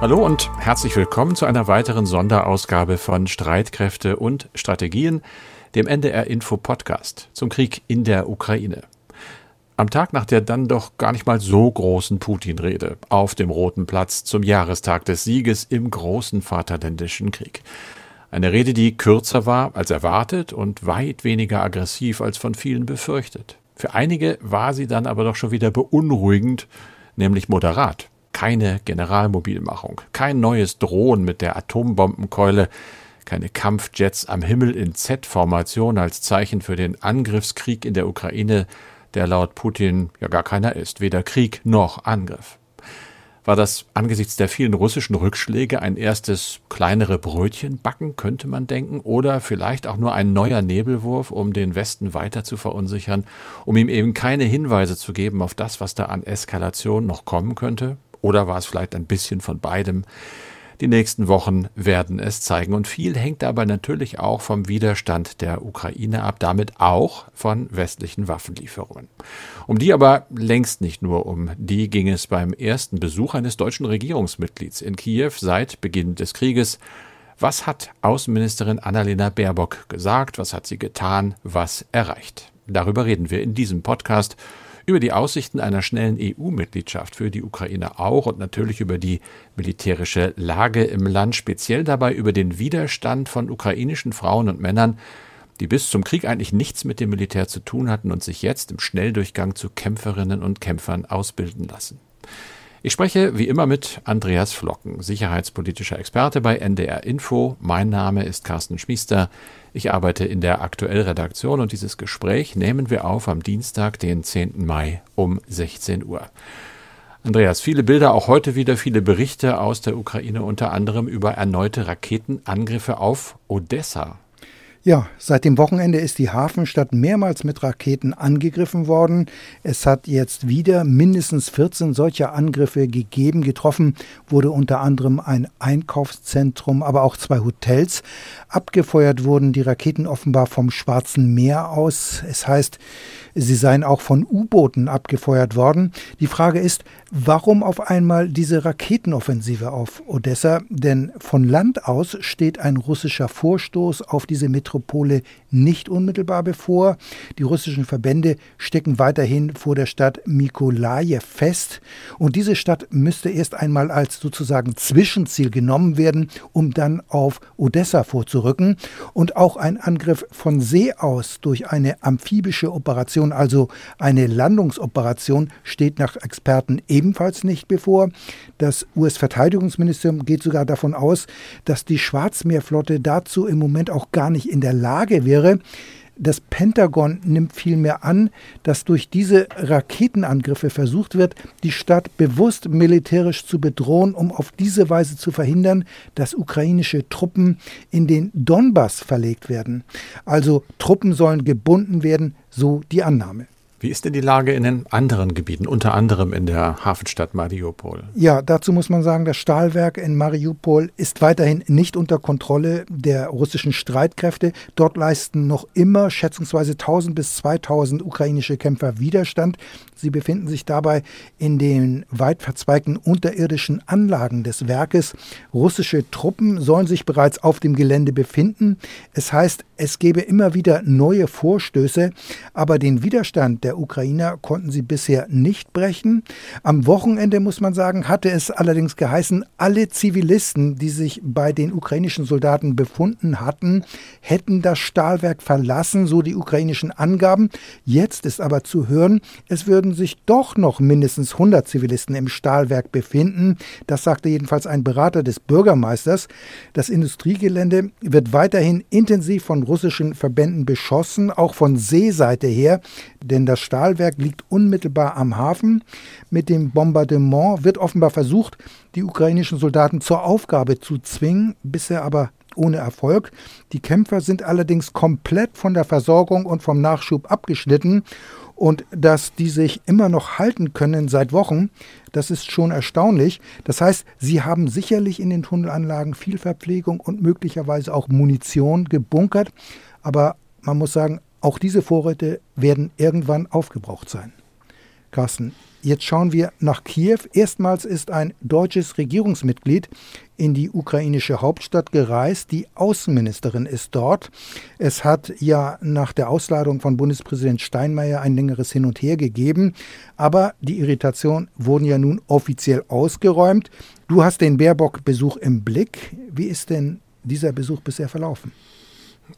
Hallo und herzlich willkommen zu einer weiteren Sonderausgabe von Streitkräfte und Strategien, dem NDR Info Podcast zum Krieg in der Ukraine. Am Tag nach der dann doch gar nicht mal so großen Putin-Rede auf dem Roten Platz zum Jahrestag des Sieges im großen Vaterländischen Krieg. Eine Rede, die kürzer war als erwartet und weit weniger aggressiv als von vielen befürchtet. Für einige war sie dann aber doch schon wieder beunruhigend, nämlich moderat keine Generalmobilmachung, kein neues Drohen mit der Atombombenkeule, keine Kampfjets am Himmel in Z-Formation als Zeichen für den Angriffskrieg in der Ukraine, der laut Putin ja gar keiner ist, weder Krieg noch Angriff. War das angesichts der vielen russischen Rückschläge ein erstes kleinere Brötchen backen, könnte man denken, oder vielleicht auch nur ein neuer Nebelwurf, um den Westen weiter zu verunsichern, um ihm eben keine Hinweise zu geben auf das, was da an Eskalation noch kommen könnte? Oder war es vielleicht ein bisschen von beidem? Die nächsten Wochen werden es zeigen. Und viel hängt aber natürlich auch vom Widerstand der Ukraine ab, damit auch von westlichen Waffenlieferungen. Um die aber längst nicht nur, um die ging es beim ersten Besuch eines deutschen Regierungsmitglieds in Kiew seit Beginn des Krieges. Was hat Außenministerin Annalena Baerbock gesagt? Was hat sie getan? Was erreicht? Darüber reden wir in diesem Podcast über die Aussichten einer schnellen EU-Mitgliedschaft für die Ukraine auch und natürlich über die militärische Lage im Land, speziell dabei über den Widerstand von ukrainischen Frauen und Männern, die bis zum Krieg eigentlich nichts mit dem Militär zu tun hatten und sich jetzt im Schnelldurchgang zu Kämpferinnen und Kämpfern ausbilden lassen. Ich spreche wie immer mit Andreas Flocken, sicherheitspolitischer Experte bei NDR Info. Mein Name ist Carsten Schmiester. Ich arbeite in der Aktuellredaktion und dieses Gespräch nehmen wir auf am Dienstag, den 10. Mai um 16 Uhr. Andreas, viele Bilder, auch heute wieder viele Berichte aus der Ukraine, unter anderem über erneute Raketenangriffe auf Odessa. Ja, seit dem Wochenende ist die Hafenstadt mehrmals mit Raketen angegriffen worden. Es hat jetzt wieder mindestens 14 solcher Angriffe gegeben. Getroffen wurde unter anderem ein Einkaufszentrum, aber auch zwei Hotels. Abgefeuert wurden die Raketen offenbar vom Schwarzen Meer aus. Es heißt, sie seien auch von U-Booten abgefeuert worden. Die Frage ist, warum auf einmal diese Raketenoffensive auf Odessa? Denn von Land aus steht ein russischer Vorstoß auf diese Metropole nicht unmittelbar bevor. Die russischen Verbände stecken weiterhin vor der Stadt Mikolajew fest. Und diese Stadt müsste erst einmal als sozusagen Zwischenziel genommen werden, um dann auf Odessa vorzurücken. Und auch ein Angriff von See aus durch eine amphibische Operation, also eine Landungsoperation, steht nach Experten ebenfalls nicht bevor. Das US-Verteidigungsministerium geht sogar davon aus, dass die Schwarzmeerflotte dazu im Moment auch gar nicht in der Lage wäre, wäre, das Pentagon nimmt vielmehr an, dass durch diese Raketenangriffe versucht wird, die Stadt bewusst militärisch zu bedrohen, um auf diese Weise zu verhindern, dass ukrainische Truppen in den Donbass verlegt werden. Also Truppen sollen gebunden werden, so die Annahme. Wie ist denn die Lage in den anderen Gebieten, unter anderem in der Hafenstadt Mariupol? Ja, dazu muss man sagen, das Stahlwerk in Mariupol ist weiterhin nicht unter Kontrolle der russischen Streitkräfte. Dort leisten noch immer schätzungsweise 1000 bis 2000 ukrainische Kämpfer Widerstand. Sie befinden sich dabei in den weit verzweigten unterirdischen Anlagen des Werkes. Russische Truppen sollen sich bereits auf dem Gelände befinden. Es heißt, es gebe immer wieder neue Vorstöße, aber den Widerstand der Ukrainer konnten sie bisher nicht brechen. Am Wochenende, muss man sagen, hatte es allerdings geheißen, alle Zivilisten, die sich bei den ukrainischen Soldaten befunden hatten, hätten das Stahlwerk verlassen, so die ukrainischen Angaben. Jetzt ist aber zu hören, es würden sich doch noch mindestens 100 Zivilisten im Stahlwerk befinden. Das sagte jedenfalls ein Berater des Bürgermeisters. Das Industriegelände wird weiterhin intensiv von russischen Verbänden beschossen, auch von Seeseite her, denn das Stahlwerk liegt unmittelbar am Hafen. Mit dem Bombardement wird offenbar versucht, die ukrainischen Soldaten zur Aufgabe zu zwingen, bisher aber ohne Erfolg. Die Kämpfer sind allerdings komplett von der Versorgung und vom Nachschub abgeschnitten und dass die sich immer noch halten können seit Wochen, das ist schon erstaunlich. Das heißt, sie haben sicherlich in den Tunnelanlagen viel Verpflegung und möglicherweise auch Munition gebunkert, aber man muss sagen, auch diese Vorräte werden irgendwann aufgebraucht sein. Carsten, Jetzt schauen wir nach Kiew. Erstmals ist ein deutsches Regierungsmitglied in die ukrainische Hauptstadt gereist. Die Außenministerin ist dort. Es hat ja nach der Ausladung von Bundespräsident Steinmeier ein längeres Hin und Her gegeben. Aber die Irritationen wurden ja nun offiziell ausgeräumt. Du hast den Baerbock-Besuch im Blick. Wie ist denn dieser Besuch bisher verlaufen?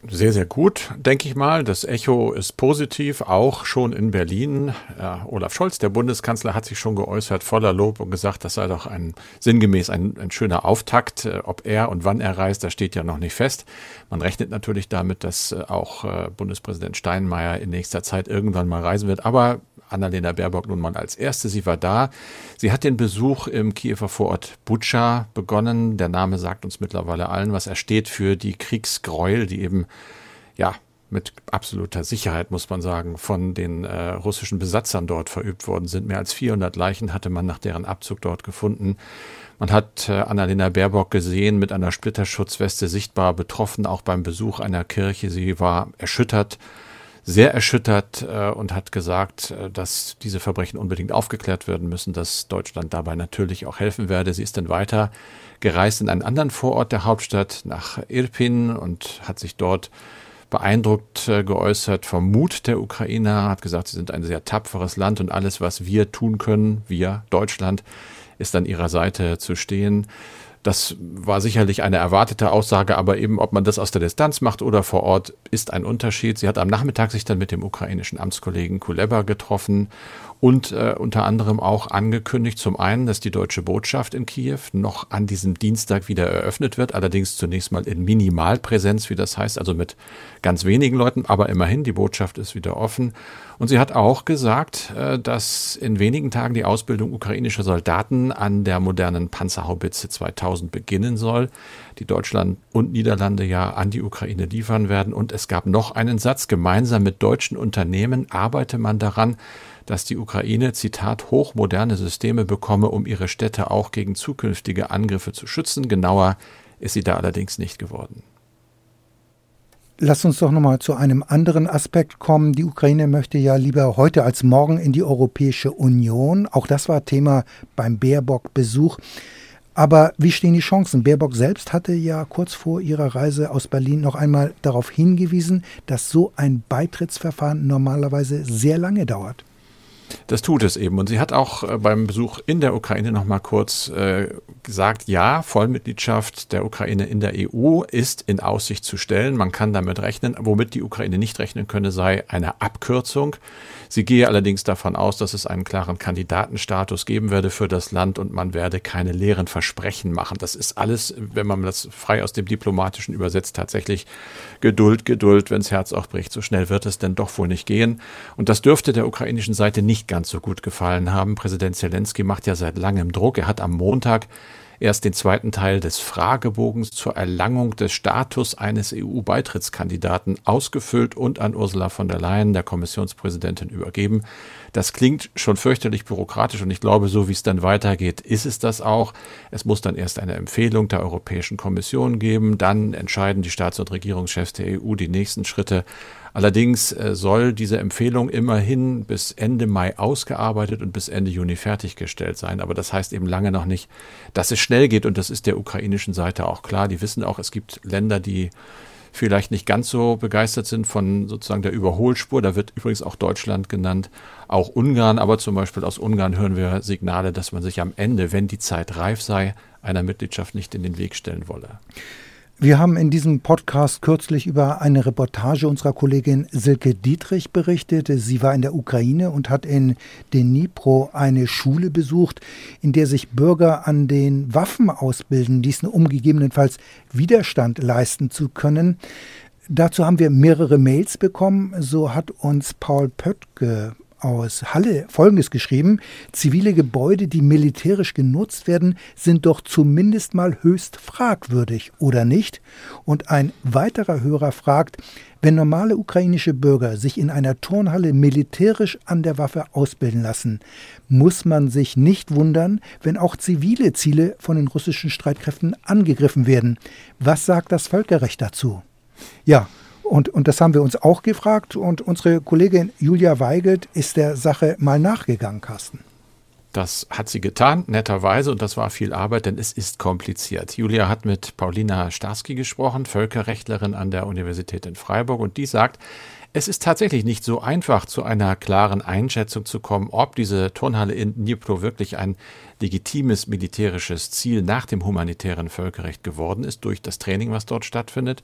Sehr, sehr gut, denke ich mal. Das Echo ist positiv, auch schon in Berlin. Ja, Olaf Scholz, der Bundeskanzler, hat sich schon geäußert, voller Lob und gesagt, das sei doch ein sinngemäß ein, ein schöner Auftakt. Äh, ob er und wann er reist, das steht ja noch nicht fest. Man rechnet natürlich damit, dass äh, auch äh, Bundespräsident Steinmeier in nächster Zeit irgendwann mal reisen wird. Aber Annalena Baerbock nun mal als erste. Sie war da. Sie hat den Besuch im Kiewer Vorort Butscha begonnen. Der Name sagt uns mittlerweile allen, was er steht für die Kriegsgräuel, die eben, ja, mit absoluter Sicherheit, muss man sagen, von den äh, russischen Besatzern dort verübt worden sind. Mehr als 400 Leichen hatte man nach deren Abzug dort gefunden. Man hat äh, Annalena Baerbock gesehen mit einer Splitterschutzweste sichtbar betroffen, auch beim Besuch einer Kirche. Sie war erschüttert sehr erschüttert äh, und hat gesagt, äh, dass diese Verbrechen unbedingt aufgeklärt werden müssen, dass Deutschland dabei natürlich auch helfen werde. Sie ist dann weiter gereist in einen anderen Vorort der Hauptstadt nach Irpin und hat sich dort beeindruckt äh, geäußert vom Mut der Ukrainer, hat gesagt, sie sind ein sehr tapferes Land und alles, was wir tun können, wir Deutschland, ist an ihrer Seite zu stehen. Das war sicherlich eine erwartete Aussage, aber eben, ob man das aus der Distanz macht oder vor Ort, ist ein Unterschied. Sie hat am Nachmittag sich dann mit dem ukrainischen Amtskollegen Kuleba getroffen und äh, unter anderem auch angekündigt, zum einen, dass die deutsche Botschaft in Kiew noch an diesem Dienstag wieder eröffnet wird, allerdings zunächst mal in Minimalpräsenz, wie das heißt, also mit ganz wenigen Leuten, aber immerhin, die Botschaft ist wieder offen. Und sie hat auch gesagt, äh, dass in wenigen Tagen die Ausbildung ukrainischer Soldaten an der modernen Panzerhaubitze 2000 beginnen soll, die Deutschland und Niederlande ja an die Ukraine liefern werden. Und es gab noch einen Satz, gemeinsam mit deutschen Unternehmen arbeite man daran, dass die Ukraine, Zitat, hochmoderne Systeme bekomme, um ihre Städte auch gegen zukünftige Angriffe zu schützen. Genauer ist sie da allerdings nicht geworden. Lass uns doch nochmal zu einem anderen Aspekt kommen. Die Ukraine möchte ja lieber heute als morgen in die Europäische Union. Auch das war Thema beim Baerbock-Besuch. Aber wie stehen die Chancen? Baerbock selbst hatte ja kurz vor ihrer Reise aus Berlin noch einmal darauf hingewiesen, dass so ein Beitrittsverfahren normalerweise sehr lange dauert. Das tut es eben. Und sie hat auch äh, beim Besuch in der Ukraine noch mal kurz äh, gesagt, ja, Vollmitgliedschaft der Ukraine in der EU ist in Aussicht zu stellen. Man kann damit rechnen. Womit die Ukraine nicht rechnen könne, sei eine Abkürzung. Sie gehe allerdings davon aus, dass es einen klaren Kandidatenstatus geben werde für das Land und man werde keine leeren Versprechen machen. Das ist alles, wenn man das frei aus dem Diplomatischen übersetzt, tatsächlich Geduld, Geduld, wenns Herz auch bricht. So schnell wird es denn doch wohl nicht gehen. Und das dürfte der ukrainischen Seite nicht ganz so gut gefallen haben. Präsident Zelensky macht ja seit langem Druck. Er hat am Montag erst den zweiten Teil des Fragebogens zur Erlangung des Status eines EU-Beitrittskandidaten ausgefüllt und an Ursula von der Leyen, der Kommissionspräsidentin, übergeben. Das klingt schon fürchterlich bürokratisch und ich glaube, so wie es dann weitergeht, ist es das auch. Es muss dann erst eine Empfehlung der Europäischen Kommission geben, dann entscheiden die Staats- und Regierungschefs der EU die nächsten Schritte. Allerdings äh, soll diese Empfehlung immerhin bis Ende Mai ausgearbeitet und bis Ende Juni fertiggestellt sein. Aber das heißt eben lange noch nicht, dass es schnell geht und das ist der ukrainischen Seite auch klar. Die wissen auch, es gibt Länder, die vielleicht nicht ganz so begeistert sind von sozusagen der Überholspur. Da wird übrigens auch Deutschland genannt, auch Ungarn, aber zum Beispiel aus Ungarn hören wir Signale, dass man sich am Ende, wenn die Zeit reif sei, einer Mitgliedschaft nicht in den Weg stellen wolle. Wir haben in diesem Podcast kürzlich über eine Reportage unserer Kollegin Silke Dietrich berichtet. Sie war in der Ukraine und hat in Dnipro eine Schule besucht, in der sich Bürger an den Waffen ausbilden, diesen um gegebenenfalls Widerstand leisten zu können. Dazu haben wir mehrere Mails bekommen. So hat uns Paul Pöttke aus Halle Folgendes geschrieben. Zivile Gebäude, die militärisch genutzt werden, sind doch zumindest mal höchst fragwürdig, oder nicht? Und ein weiterer Hörer fragt, wenn normale ukrainische Bürger sich in einer Turnhalle militärisch an der Waffe ausbilden lassen, muss man sich nicht wundern, wenn auch zivile Ziele von den russischen Streitkräften angegriffen werden. Was sagt das Völkerrecht dazu? Ja, Und, und das haben wir uns auch gefragt. Und unsere Kollegin Julia Weigelt ist der Sache mal nachgegangen, Carsten. Das hat sie getan, netterweise, und das war viel Arbeit, denn es ist kompliziert. Julia hat mit Paulina Starski gesprochen, Völkerrechtlerin an der Universität in Freiburg, und die sagt, es ist tatsächlich nicht so einfach, zu einer klaren Einschätzung zu kommen, ob diese Turnhalle in Dnipro wirklich ein legitimes militärisches Ziel nach dem humanitären Völkerrecht geworden ist, durch das Training, was dort stattfindet.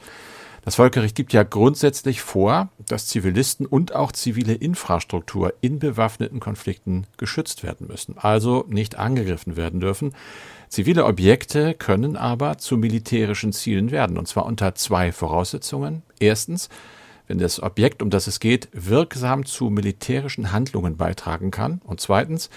Das Völkerrecht gibt ja grundsätzlich vor, dass Zivilisten und auch zivile Infrastruktur in bewaffneten Konflikten geschützt werden müssen, also nicht angegriffen werden dürfen. Zivile Objekte können aber zu militärischen Zielen werden, und zwar unter zwei Voraussetzungen. Erstens, wenn das Objekt, um das es geht, wirksam zu militärischen Handlungen beitragen kann. Und zweitens,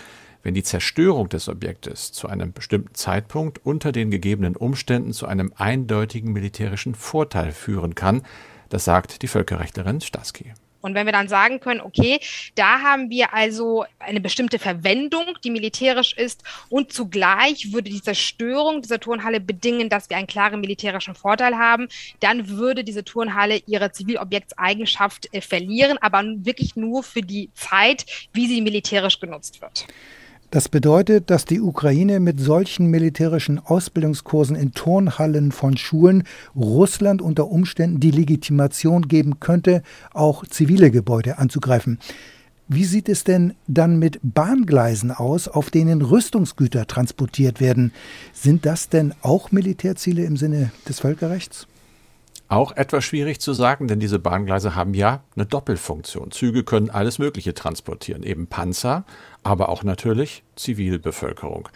wenn die Zerstörung des Objektes zu einem bestimmten Zeitpunkt unter den gegebenen Umständen zu einem eindeutigen militärischen Vorteil führen kann. Das sagt die Völkerrechtlerin Staski. Und wenn wir dann sagen können, okay, da haben wir also eine bestimmte Verwendung, die militärisch ist, und zugleich würde die Zerstörung dieser Turnhalle bedingen, dass wir einen klaren militärischen Vorteil haben, dann würde diese Turnhalle ihre Zivilobjektseigenschaft äh, verlieren, aber wirklich nur für die Zeit, wie sie militärisch genutzt wird. Das bedeutet, dass die Ukraine mit solchen militärischen Ausbildungskursen in Turnhallen von Schulen Russland unter Umständen die Legitimation geben könnte, auch zivile Gebäude anzugreifen. Wie sieht es denn dann mit Bahngleisen aus, auf denen Rüstungsgüter transportiert werden? Sind das denn auch Militärziele im Sinne des Völkerrechts? Auch etwas schwierig zu sagen, denn diese Bahngleise haben ja eine Doppelfunktion. Züge können alles Mögliche transportieren, eben Panzer, aber auch natürlich Zivilbevölkerung.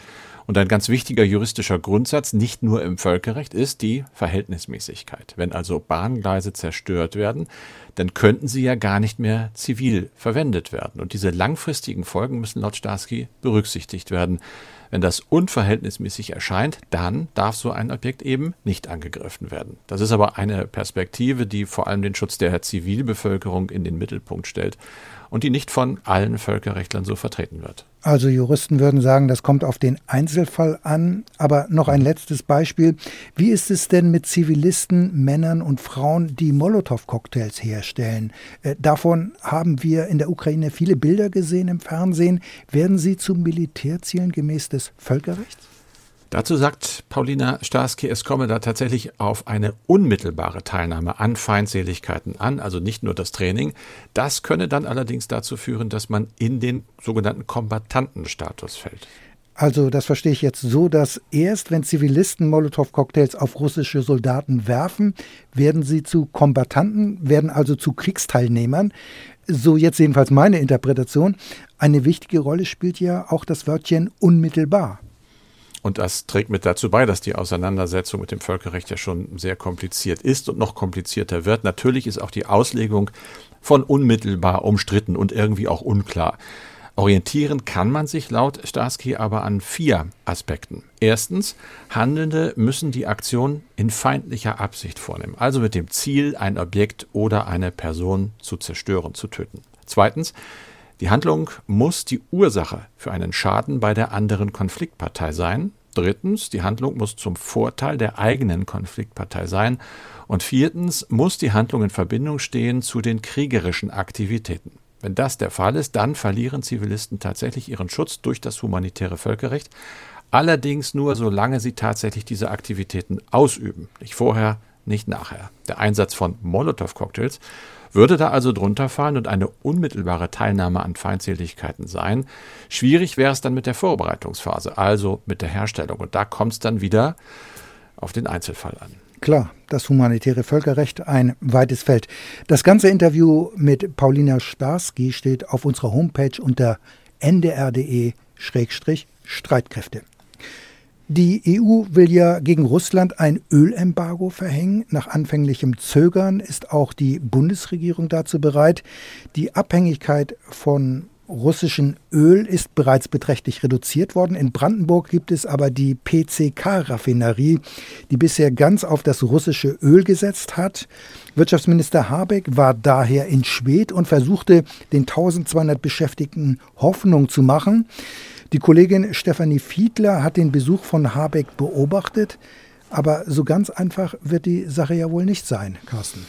Und ein ganz wichtiger juristischer Grundsatz, nicht nur im Völkerrecht, ist die Verhältnismäßigkeit. Wenn also Bahngleise zerstört werden, dann könnten sie ja gar nicht mehr zivil verwendet werden. Und diese langfristigen Folgen müssen laut Starsky berücksichtigt werden. Wenn das unverhältnismäßig erscheint, dann darf so ein Objekt eben nicht angegriffen werden. Das ist aber eine Perspektive, die vor allem den Schutz der Zivilbevölkerung in den Mittelpunkt stellt und die nicht von allen Völkerrechtlern so vertreten wird. Also Juristen würden sagen, das kommt auf den Einzelfall an. Aber noch ein letztes Beispiel. Wie ist es denn mit Zivilisten, Männern und Frauen, die Molotow-Cocktails herstellen? Äh, davon haben wir in der Ukraine viele Bilder gesehen im Fernsehen. Werden sie zu Militärzielen gemäß des Völkerrechts? Dazu sagt Paulina Starski, es komme da tatsächlich auf eine unmittelbare Teilnahme an Feindseligkeiten an, also nicht nur das Training. Das könne dann allerdings dazu führen, dass man in den sogenannten Kombattantenstatus fällt. Also das verstehe ich jetzt so, dass erst wenn Zivilisten Molotow-Cocktails auf russische Soldaten werfen, werden sie zu Kombattanten, werden also zu Kriegsteilnehmern. So jetzt jedenfalls meine Interpretation. Eine wichtige Rolle spielt ja auch das Wörtchen unmittelbar. Und das trägt mit dazu bei, dass die Auseinandersetzung mit dem Völkerrecht ja schon sehr kompliziert ist und noch komplizierter wird. Natürlich ist auch die Auslegung von unmittelbar umstritten und irgendwie auch unklar. Orientieren kann man sich laut Starsky aber an vier Aspekten. Erstens, Handelnde müssen die Aktion in feindlicher Absicht vornehmen, also mit dem Ziel, ein Objekt oder eine Person zu zerstören, zu töten. Zweitens, die Handlung muss die Ursache für einen Schaden bei der anderen Konfliktpartei sein. Drittens, die Handlung muss zum Vorteil der eigenen Konfliktpartei sein. Und viertens, muss die Handlung in Verbindung stehen zu den kriegerischen Aktivitäten. Wenn das der Fall ist, dann verlieren Zivilisten tatsächlich ihren Schutz durch das humanitäre Völkerrecht. Allerdings nur, solange sie tatsächlich diese Aktivitäten ausüben. Nicht vorher, nicht nachher. Der Einsatz von Molotow-Cocktails würde da also drunter fallen und eine unmittelbare Teilnahme an Feindseligkeiten sein. Schwierig wäre es dann mit der Vorbereitungsphase, also mit der Herstellung. Und da kommt es dann wieder auf den Einzelfall an. Klar, das humanitäre Völkerrecht ein weites Feld. Das ganze Interview mit Paulina Starski steht auf unserer Homepage unter ndr.de-streitkräfte. Die EU will ja gegen Russland ein Ölembargo verhängen. Nach anfänglichem Zögern ist auch die Bundesregierung dazu bereit. Die Abhängigkeit von russischem Öl ist bereits beträchtlich reduziert worden. In Brandenburg gibt es aber die PCK-Raffinerie, die bisher ganz auf das russische Öl gesetzt hat. Wirtschaftsminister Habeck war daher in Schwedt und versuchte, den 1200 Beschäftigten Hoffnung zu machen. Die Kollegin Stefanie Fiedler hat den Besuch von Habeck beobachtet, aber so ganz einfach wird die Sache ja wohl nicht sein, Carsten.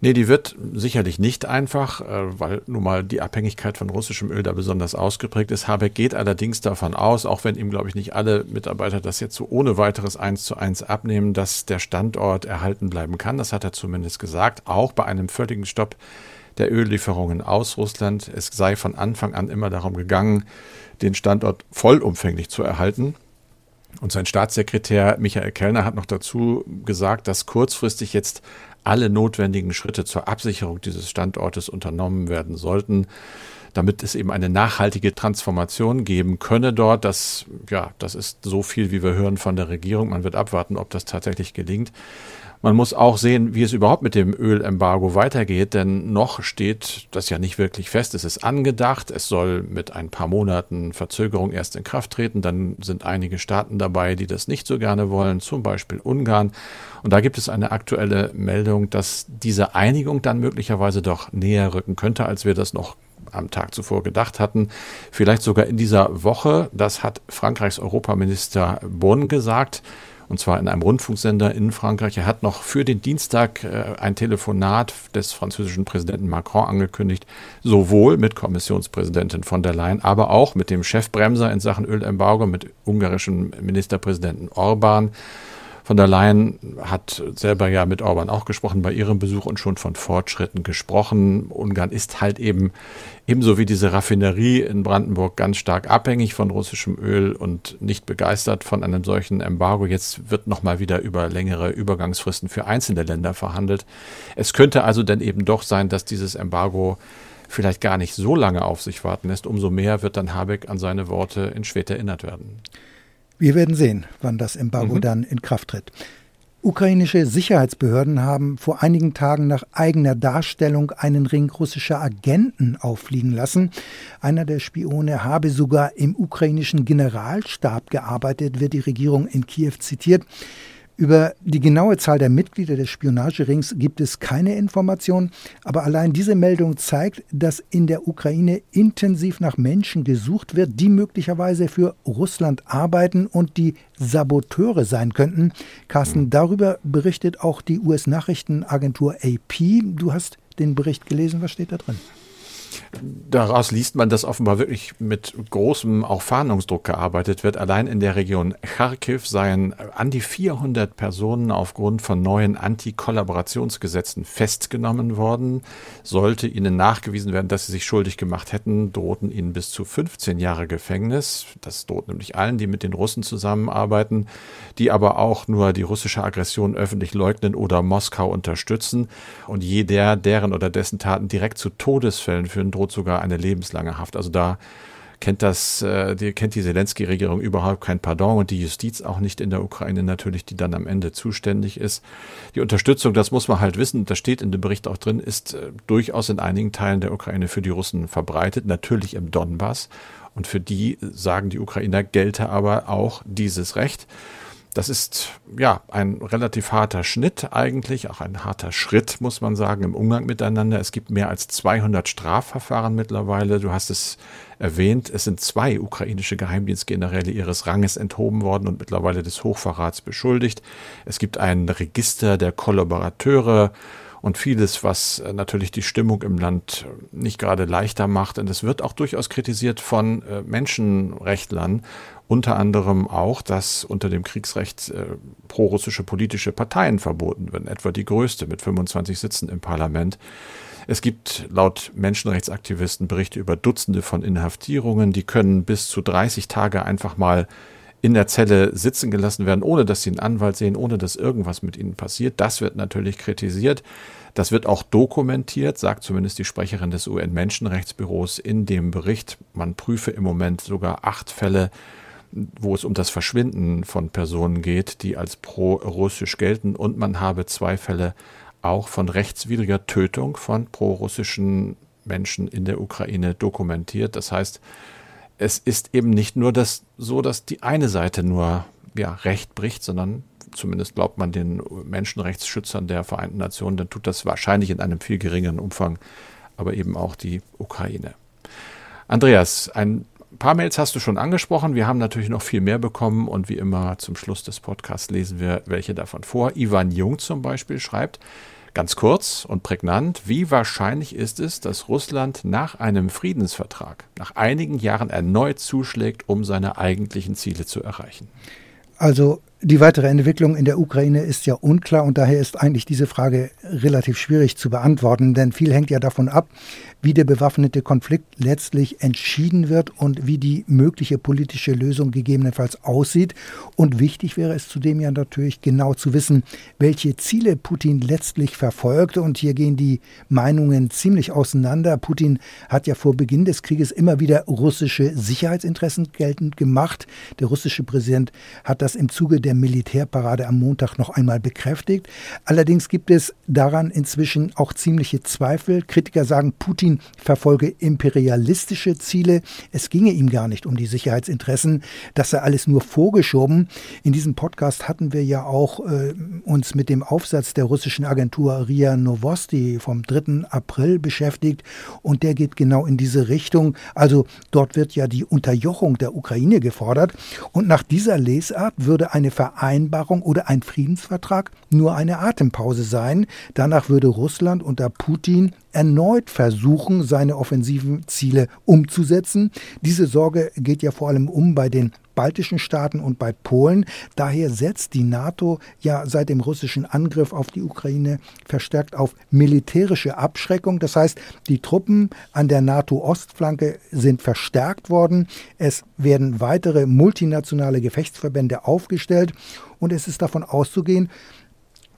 Nee, die wird sicherlich nicht einfach, äh, weil nun mal die Abhängigkeit von russischem Öl da besonders ausgeprägt ist. Habeck geht allerdings davon aus, auch wenn ihm, glaube ich, nicht alle Mitarbeiter das jetzt so ohne weiteres eins zu eins abnehmen, dass der Standort erhalten bleiben kann. Das hat er zumindest gesagt, auch bei einem völligen Stopp der Öllieferungen aus Russland. Es sei von Anfang an immer darum gegangen, den Standort vollumfänglich zu erhalten. Und sein Staatssekretär Michael Kellner hat noch dazu gesagt, dass kurzfristig jetzt alle notwendigen Schritte zur Absicherung dieses Standortes unternommen werden sollten, damit es eben eine nachhaltige Transformation geben könne dort. Das, ja, das ist so viel, wie wir hören von der Regierung. Man wird abwarten, ob das tatsächlich gelingt. Man muss auch sehen, wie es überhaupt mit dem Ölembargo weitergeht, denn noch steht das ja nicht wirklich fest. Es ist angedacht, es soll mit ein paar Monaten Verzögerung erst in Kraft treten. Dann sind einige Staaten dabei, die das nicht so gerne wollen, zum Beispiel Ungarn. Und da gibt es eine aktuelle Meldung, dass diese Einigung dann möglicherweise doch näher rücken könnte, als wir das noch am Tag zuvor gedacht hatten. Vielleicht sogar in dieser Woche. Das hat Frankreichs Europaminister Bonn gesagt und zwar in einem Rundfunksender in Frankreich. Er hat noch für den Dienstag äh, ein Telefonat des französischen Präsidenten Macron angekündigt, sowohl mit Kommissionspräsidentin von der Leyen, aber auch mit dem Chefbremser in Sachen Ölembargo, mit ungarischen Ministerpräsidenten Orban. Von der Leyen hat selber ja mit Orban auch gesprochen bei ihrem Besuch und schon von Fortschritten gesprochen. Ungarn ist halt eben ebenso wie diese Raffinerie in Brandenburg ganz stark abhängig von russischem Öl und nicht begeistert von einem solchen Embargo. Jetzt wird nochmal wieder über längere Übergangsfristen für einzelne Länder verhandelt. Es könnte also dann eben doch sein, dass dieses Embargo vielleicht gar nicht so lange auf sich warten lässt. Umso mehr wird dann Habeck an seine Worte in Schwed erinnert werden. Wir werden sehen, wann das Embargo mhm. dann in Kraft tritt. Ukrainische Sicherheitsbehörden haben vor einigen Tagen nach eigener Darstellung einen Ring russischer Agenten auffliegen lassen. Einer der Spione habe sogar im ukrainischen Generalstab gearbeitet, wird die Regierung in Kiew zitiert. Über die genaue Zahl der Mitglieder des Spionagerings gibt es keine Informationen, aber allein diese Meldung zeigt, dass in der Ukraine intensiv nach Menschen gesucht wird, die möglicherweise für Russland arbeiten und die Saboteure sein könnten. Carsten, darüber berichtet auch die US-Nachrichtenagentur AP. Du hast den Bericht gelesen, was steht da drin? Daraus liest man, dass offenbar wirklich mit großem auch Fahndungsdruck gearbeitet wird. Allein in der Region Kharkiv seien an die 400 Personen aufgrund von neuen Antikollaborationsgesetzen festgenommen worden. Sollte ihnen nachgewiesen werden, dass sie sich schuldig gemacht hätten, drohten ihnen bis zu 15 Jahre Gefängnis. Das droht nämlich allen, die mit den Russen zusammenarbeiten, die aber auch nur die russische Aggression öffentlich leugnen oder Moskau unterstützen. Und jeder, deren oder dessen Taten direkt zu Todesfällen führen, droht sogar eine lebenslange Haft. Also da kennt das, äh, die, kennt die Zelensky-Regierung überhaupt kein Pardon und die Justiz auch nicht in der Ukraine natürlich, die dann am Ende zuständig ist. Die Unterstützung, das muss man halt wissen, das steht in dem Bericht auch drin, ist äh, durchaus in einigen Teilen der Ukraine für die Russen verbreitet, natürlich im Donbass. Und für die, sagen die Ukrainer, gelte aber auch dieses Recht. Das ist ja ein relativ harter Schnitt eigentlich, auch ein harter Schritt, muss man sagen, im Umgang miteinander. Es gibt mehr als 200 Strafverfahren mittlerweile. Du hast es erwähnt, es sind zwei ukrainische Geheimdienstgeneräle ihres Ranges enthoben worden und mittlerweile des Hochverrats beschuldigt. Es gibt ein Register der Kollaborateure und vieles, was äh, natürlich die Stimmung im Land nicht gerade leichter macht. Und es wird auch durchaus kritisiert von äh, Menschenrechtlern, unter anderem auch, dass unter dem Kriegsrecht äh, prorussische politische Parteien verboten werden, etwa die größte mit 25 Sitzen im Parlament. Es gibt laut Menschenrechtsaktivisten Berichte über Dutzende von Inhaftierungen, die können bis zu 30 Tage einfach mal in der Zelle sitzen gelassen werden, ohne dass sie einen Anwalt sehen, ohne dass irgendwas mit ihnen passiert. Das wird natürlich kritisiert. Das wird auch dokumentiert, sagt zumindest die Sprecherin des UN-Menschenrechtsbüros in dem Bericht. Man prüfe im Moment sogar acht Fälle, wo es um das Verschwinden von Personen geht, die als pro-russisch gelten. Und man habe zwei Fälle auch von rechtswidriger Tötung von pro-russischen Menschen in der Ukraine dokumentiert. Das heißt, es ist eben nicht nur das, so, dass die eine Seite nur ja, Recht bricht, sondern zumindest glaubt man den Menschenrechtsschützern der Vereinten Nationen, dann tut das wahrscheinlich in einem viel geringeren Umfang, aber eben auch die Ukraine. Andreas, ein paar Mails hast du schon angesprochen. Wir haben natürlich noch viel mehr bekommen und wie immer zum Schluss des Podcasts lesen wir welche davon vor. Ivan Jung zum Beispiel schreibt, Ganz kurz und prägnant, wie wahrscheinlich ist es, dass Russland nach einem Friedensvertrag nach einigen Jahren erneut zuschlägt, um seine eigentlichen Ziele zu erreichen? Also die weitere Entwicklung in der Ukraine ist ja unklar und daher ist eigentlich diese Frage relativ schwierig zu beantworten, denn viel hängt ja davon ab, wie der bewaffnete Konflikt letztlich entschieden wird und wie die mögliche politische Lösung gegebenenfalls aussieht. Und wichtig wäre es zudem ja natürlich genau zu wissen, welche Ziele Putin letztlich verfolgt. Und hier gehen die Meinungen ziemlich auseinander. Putin hat ja vor Beginn des Krieges immer wieder russische Sicherheitsinteressen geltend gemacht. Der russische Präsident hat das im Zuge der Militärparade am Montag noch einmal bekräftigt. Allerdings gibt es daran inzwischen auch ziemliche Zweifel. Kritiker sagen, Putin verfolge imperialistische Ziele. Es ginge ihm gar nicht um die Sicherheitsinteressen. Das sei alles nur vorgeschoben. In diesem Podcast hatten wir ja auch äh, uns mit dem Aufsatz der russischen Agentur RIA Novosti vom 3. April beschäftigt und der geht genau in diese Richtung. Also dort wird ja die Unterjochung der Ukraine gefordert und nach dieser Lesart würde eine Vereinbarung oder ein Friedensvertrag nur eine Atempause sein. Danach würde Russland unter Putin erneut versuchen, seine offensiven Ziele umzusetzen. Diese Sorge geht ja vor allem um bei den baltischen Staaten und bei Polen. Daher setzt die NATO ja seit dem russischen Angriff auf die Ukraine verstärkt auf militärische Abschreckung. Das heißt, die Truppen an der NATO-Ostflanke sind verstärkt worden. Es werden weitere multinationale Gefechtsverbände aufgestellt und es ist davon auszugehen,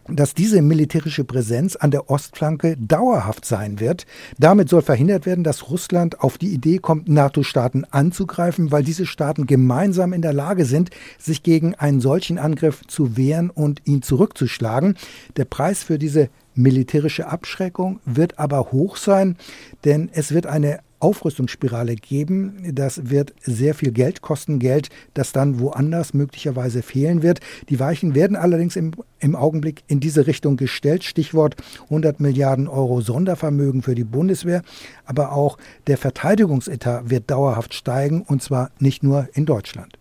dass diese militärische Präsenz an der Ostflanke dauerhaft sein wird. Damit soll verhindert werden, dass Russland auf die Idee kommt, NATO-Staaten anzugreifen, weil diese Staaten gemeinsam in der Lage sind, sich gegen einen solchen Angriff zu wehren und ihn zurückzuschlagen. Der Preis für diese militärische Abschreckung wird aber hoch sein, denn es wird eine Aufrüstungsspirale geben. Das wird sehr viel Geld kosten, Geld, das dann woanders möglicherweise fehlen wird. Die Weichen werden allerdings im, im Augenblick in diese Richtung gestellt. Stichwort 100 Milliarden Euro Sondervermögen für die Bundeswehr. Aber auch der Verteidigungsetat wird dauerhaft steigen und zwar nicht nur in Deutschland.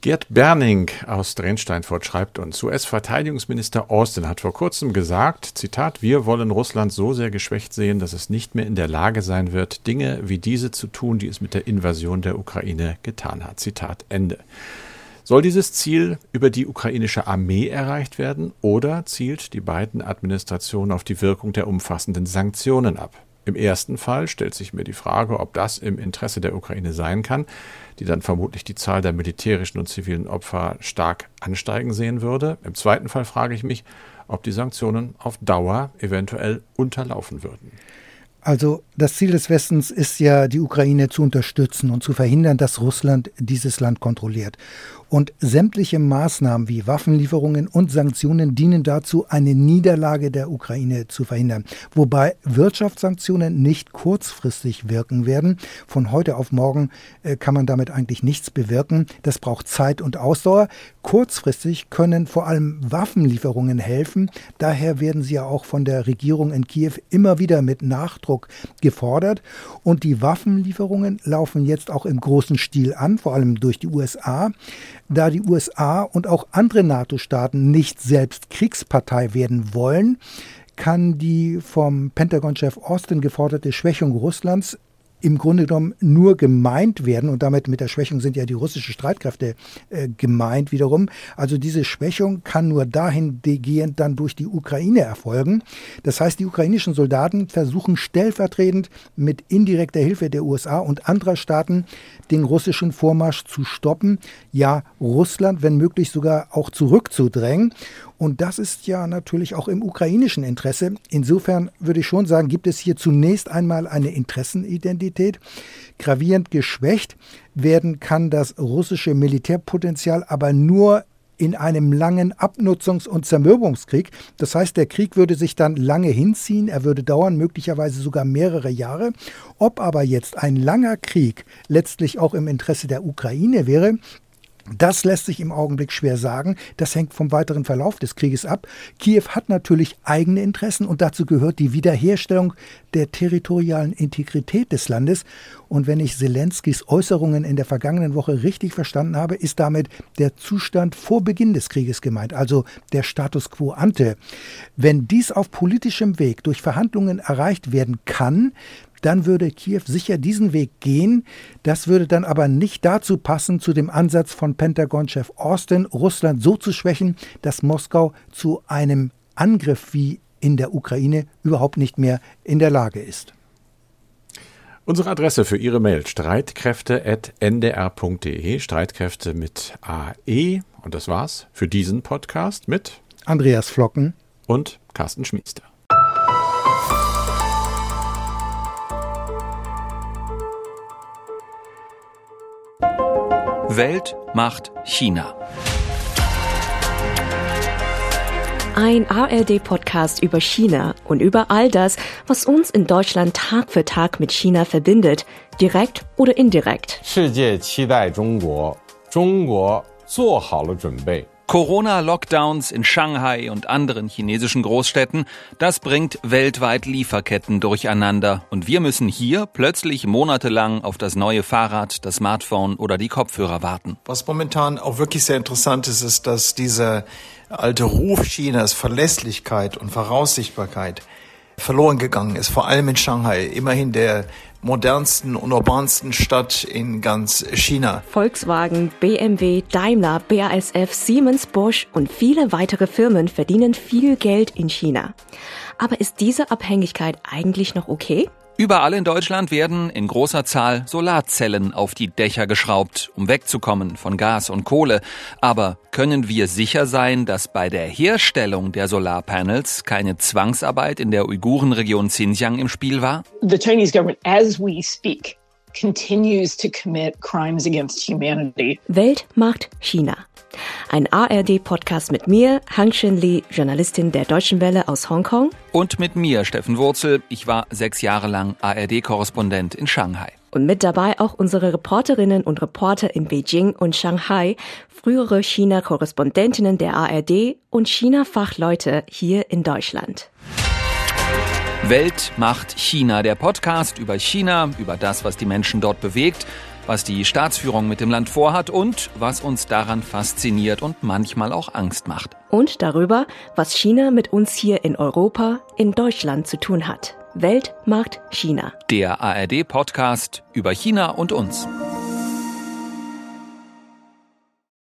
Gerd Berning aus Drensteinfurt schreibt uns, US-Verteidigungsminister Austin hat vor kurzem gesagt, Zitat, wir wollen Russland so sehr geschwächt sehen, dass es nicht mehr in der Lage sein wird, Dinge wie diese zu tun, die es mit der Invasion der Ukraine getan hat. Zitat Ende. Soll dieses Ziel über die ukrainische Armee erreicht werden oder zielt die beiden Administrationen auf die Wirkung der umfassenden Sanktionen ab? Im ersten Fall stellt sich mir die Frage, ob das im Interesse der Ukraine sein kann, die dann vermutlich die Zahl der militärischen und zivilen Opfer stark ansteigen sehen würde. Im zweiten Fall frage ich mich, ob die Sanktionen auf Dauer eventuell unterlaufen würden. Also das Ziel des Westens ist ja, die Ukraine zu unterstützen und zu verhindern, dass Russland dieses Land kontrolliert. Und sämtliche Maßnahmen wie Waffenlieferungen und Sanktionen dienen dazu, eine Niederlage der Ukraine zu verhindern. Wobei Wirtschaftssanktionen nicht kurzfristig wirken werden. Von heute auf morgen äh, kann man damit eigentlich nichts bewirken. Das braucht Zeit und Ausdauer. Kurzfristig können vor allem Waffenlieferungen helfen. Daher werden sie ja auch von der Regierung in Kiew immer wieder mit Nachdruck gefordert. Und die Waffenlieferungen laufen jetzt auch im großen Stil an, vor allem durch die USA da die USA und auch andere NATO-Staaten nicht selbst Kriegspartei werden wollen, kann die vom Pentagon-Chef Austin geforderte Schwächung Russlands im Grunde genommen nur gemeint werden und damit mit der Schwächung sind ja die russischen Streitkräfte äh, gemeint wiederum. Also diese Schwächung kann nur dahingehend dann durch die Ukraine erfolgen. Das heißt, die ukrainischen Soldaten versuchen stellvertretend mit indirekter Hilfe der USA und anderer Staaten den russischen Vormarsch zu stoppen, ja Russland, wenn möglich sogar auch zurückzudrängen. Und das ist ja natürlich auch im ukrainischen Interesse. Insofern würde ich schon sagen, gibt es hier zunächst einmal eine Interessenidentität. Gravierend geschwächt werden kann das russische Militärpotenzial aber nur in einem langen Abnutzungs- und Zermürbungskrieg. Das heißt, der Krieg würde sich dann lange hinziehen, er würde dauern, möglicherweise sogar mehrere Jahre. Ob aber jetzt ein langer Krieg letztlich auch im Interesse der Ukraine wäre, Das lässt sich im Augenblick schwer sagen. Das hängt vom weiteren Verlauf des Krieges ab. Kiew hat natürlich eigene Interessen und dazu gehört die Wiederherstellung der territorialen Integrität des Landes. Und wenn ich Zelenskys Äußerungen in der vergangenen Woche richtig verstanden habe, ist damit der Zustand vor Beginn des Krieges gemeint, also der Status quo ante. Wenn dies auf politischem Weg durch Verhandlungen erreicht werden kann, dann würde Kiew sicher diesen Weg gehen. Das würde dann aber nicht dazu passen, zu dem Ansatz von Pentagon-Chef Austin, Russland so zu schwächen, dass Moskau zu einem Angriff wie in der Ukraine überhaupt nicht mehr in der Lage ist. Unsere Adresse für Ihre Mail streitkräfte.ndr.de, Streitkräfte mit AE. Und das war's für diesen Podcast mit Andreas Flocken und Carsten Schmiester. Welt macht China. Ein ARD-Podcast über China und über all das, was uns in Deutschland Tag für Tag mit China verbindet, direkt oder indirekt. 世界期待中国，中国做好了准备。 Corona-Lockdowns in Shanghai und anderen chinesischen Großstädten, das bringt weltweit Lieferketten durcheinander und wir müssen hier plötzlich monatelang auf das neue Fahrrad, das Smartphone oder die Kopfhörer warten. Was momentan auch wirklich sehr interessant ist, ist, dass dieser alte Ruf Chinas, Verlässlichkeit und Voraussichtbarkeit verloren gegangen ist, vor allem in Shanghai, immerhin der modernsten und urbansten Stadt in ganz China. Volkswagen, BMW, Daimler, BASF, Siemens, Bosch und viele weitere Firmen verdienen viel Geld in China. Aber ist diese Abhängigkeit eigentlich noch okay? Überall in Deutschland werden in großer Zahl Solarzellen auf die Dächer geschraubt, um wegzukommen von Gas und Kohle. Aber können wir sicher sein, dass bei der Herstellung der Solarpanels keine Zwangsarbeit in der Uigurenregion Xinjiang im Spiel war? The Chinese government, as we speak, continues to commit crimes against humanity. Welt macht China. Ein ARD-Podcast mit mir, Hangshen Li, Journalistin der Deutschen Welle aus Hongkong. Und mit mir, Steffen Wurzel. Ich war sechs Jahre lang ARD-Korrespondent in Shanghai. Und mit dabei auch unsere Reporterinnen und Reporter in Beijing und Shanghai, frühere China-Korrespondentinnen der ARD und China-Fachleute hier in Deutschland. Welt macht China, der Podcast über China, über das, was die Menschen dort bewegt, was die Staatsführung mit dem Land vorhat und was uns daran fasziniert und manchmal auch Angst macht. Und darüber, was China mit uns hier in Europa, in Deutschland zu tun hat. Welt macht China. Der ARD-Podcast über China und uns.